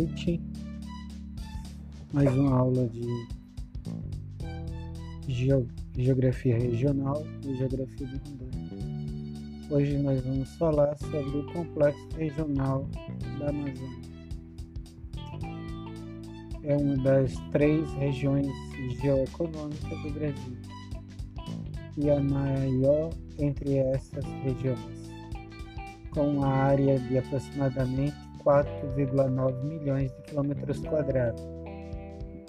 noite. Mais uma aula de Geografia Regional e Geografia de Rondônia. Hoje nós vamos falar sobre o Complexo Regional da Amazônia. É uma das três regiões geoeconômicas do Brasil e a maior entre essas regiões, com uma área de aproximadamente 4,9 milhões de quilômetros quadrados,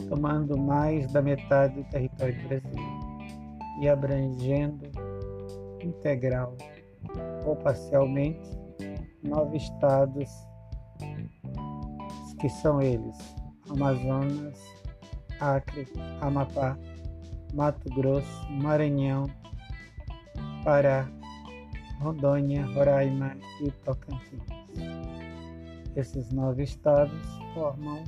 tomando mais da metade do território brasileiro e abrangendo integral ou parcialmente nove estados que são eles: Amazonas, Acre, Amapá, Mato Grosso, Maranhão, Pará, Rondônia, Roraima e Tocantins. Esses nove estados formam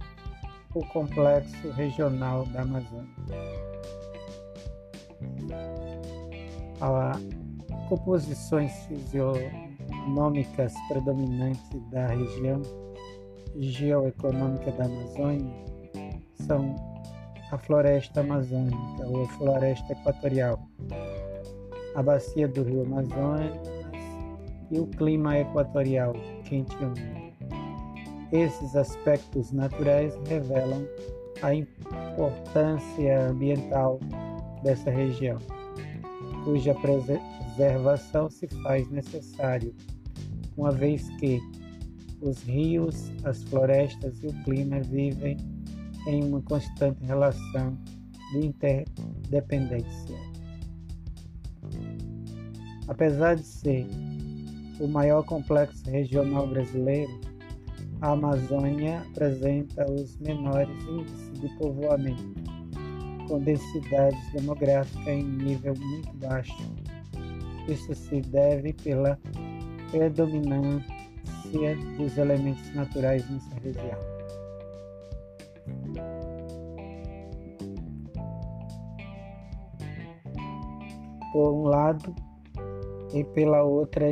o Complexo Regional da Amazônia. A composições fisionômicas predominantes da região geoeconômica da Amazônia são a floresta amazônica ou floresta equatorial, a bacia do rio Amazonas e o clima equatorial quente e úmido. Esses aspectos naturais revelam a importância ambiental dessa região, cuja preservação se faz necessário, uma vez que os rios, as florestas e o clima vivem em uma constante relação de interdependência. Apesar de ser o maior complexo regional brasileiro, a Amazônia apresenta os menores índices de povoamento, com densidade demográfica em nível muito baixo. Isso se deve pela predominância dos elementos naturais nessa região. Por um lado, e pela outra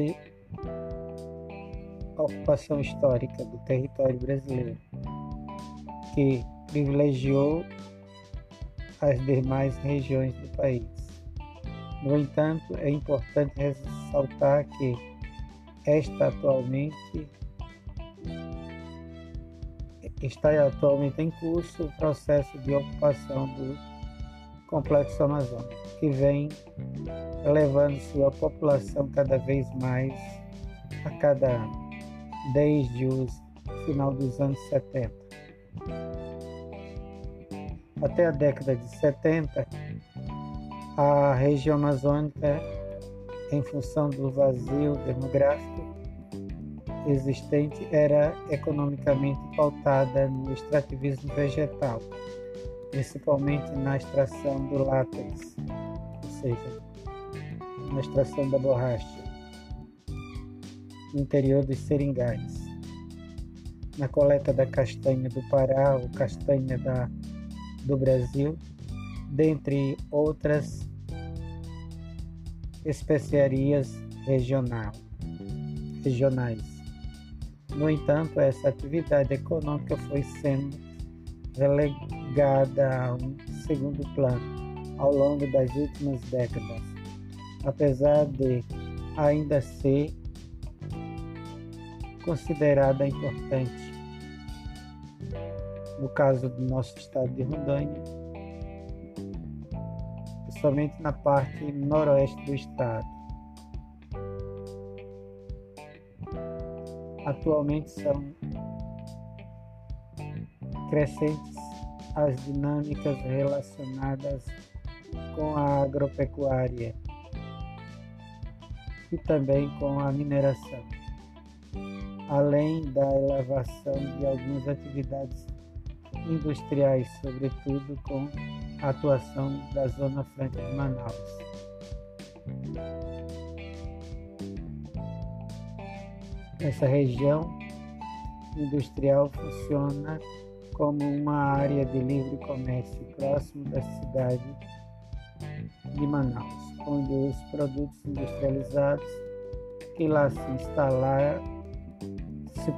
ocupação histórica do território brasileiro, que privilegiou as demais regiões do país. No entanto, é importante ressaltar que esta atualmente está atualmente em curso o processo de ocupação do complexo amazônico, que vem elevando sua população cada vez mais a cada ano desde o final dos anos 70. Até a década de 70, a região amazônica, em função do vazio demográfico existente, era economicamente pautada no extrativismo vegetal, principalmente na extração do látex, ou seja, na extração da borracha no interior dos seringais. Na coleta da castanha do Pará ou castanha da, do Brasil, dentre outras especiarias regional, regionais. No entanto, essa atividade econômica foi sendo relegada a um segundo plano ao longo das últimas décadas, apesar de ainda ser considerada importante. No caso do nosso estado de Rondônia, somente na parte noroeste do estado. Atualmente são crescentes as dinâmicas relacionadas com a agropecuária e também com a mineração além da elevação de algumas atividades industriais, sobretudo com a atuação da Zona Franca de Manaus. Essa região industrial funciona como uma área de livre comércio próximo da cidade de Manaus, onde os produtos industrializados que lá se instalaram se,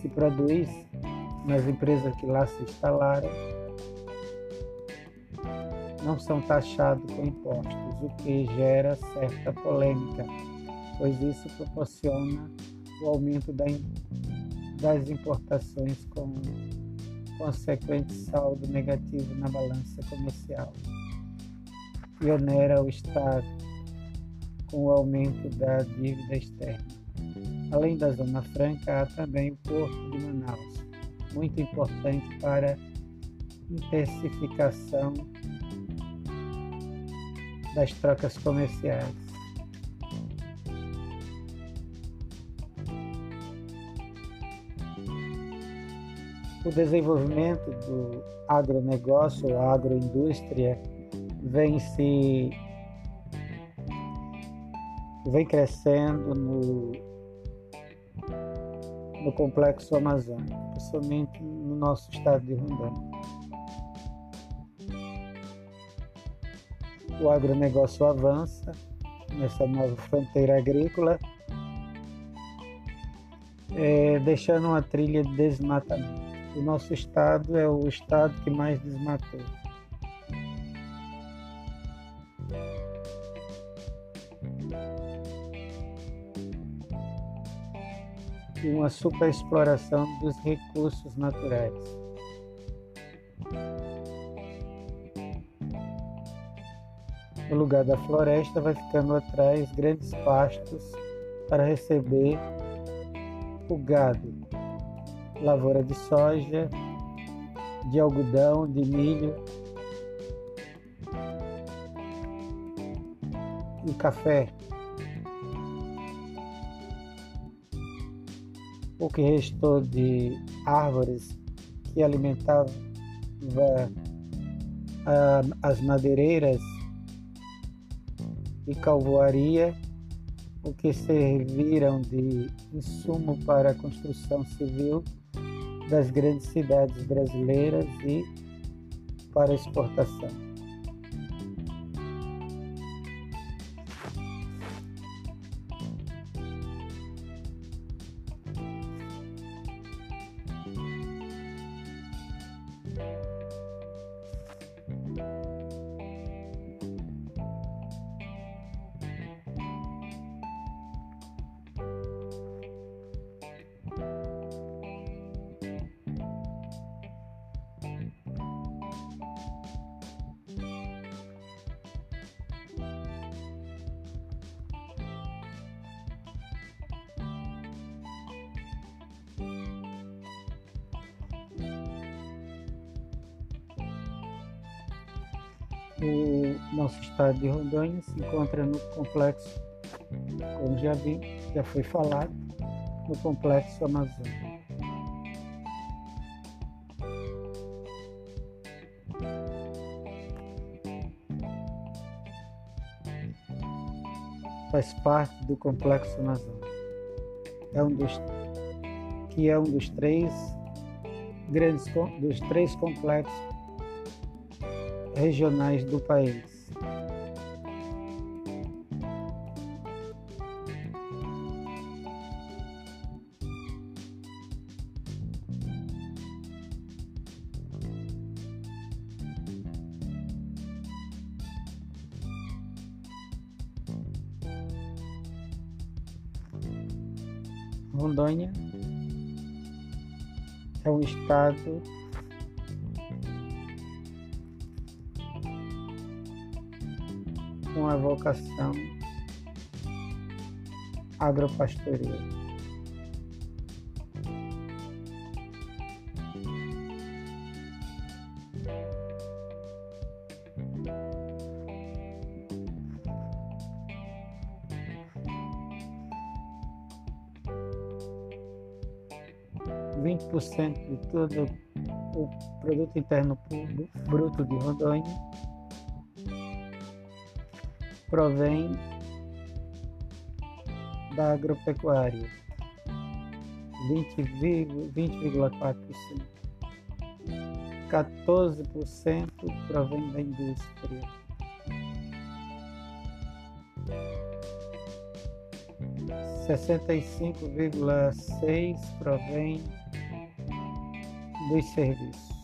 se produz nas empresas que lá se instalaram não são taxados com impostos, o que gera certa polêmica, pois isso proporciona o aumento das importações com consequente saldo negativo na balança comercial e onera o Estado com o aumento da dívida externa. Além da Zona Franca, há também o Porto de Manaus, muito importante para intensificação das trocas comerciais. O desenvolvimento do agronegócio ou agroindústria vem se vem crescendo no, no complexo amazônico, principalmente no nosso estado de Rondônia. O agronegócio avança nessa nova fronteira agrícola, é, deixando uma trilha de desmatamento. O nosso estado é o estado que mais desmatou. Uma superexploração dos recursos naturais. No lugar da floresta vai ficando atrás grandes pastos para receber o gado, lavoura de soja, de algodão, de milho e café. O que restou de árvores que alimentavam as madeireiras e calvoaria, o que serviram de insumo para a construção civil das grandes cidades brasileiras e para exportação. O nosso estado de Rondônia se encontra no complexo, como já vi, já foi falado, no complexo Amazônia. Faz parte do complexo Amazônia. É um dos que é um dos três grandes dos três complexos regionais do país. Rondônia é um estado com a vocação agropastoril. Vinte por cento de todo o produto interno bruto de Rondônia provém da agropecuária, 20,4%. 14% provém da indústria. Sessenta e cinco vírgula seis provém dos serviços.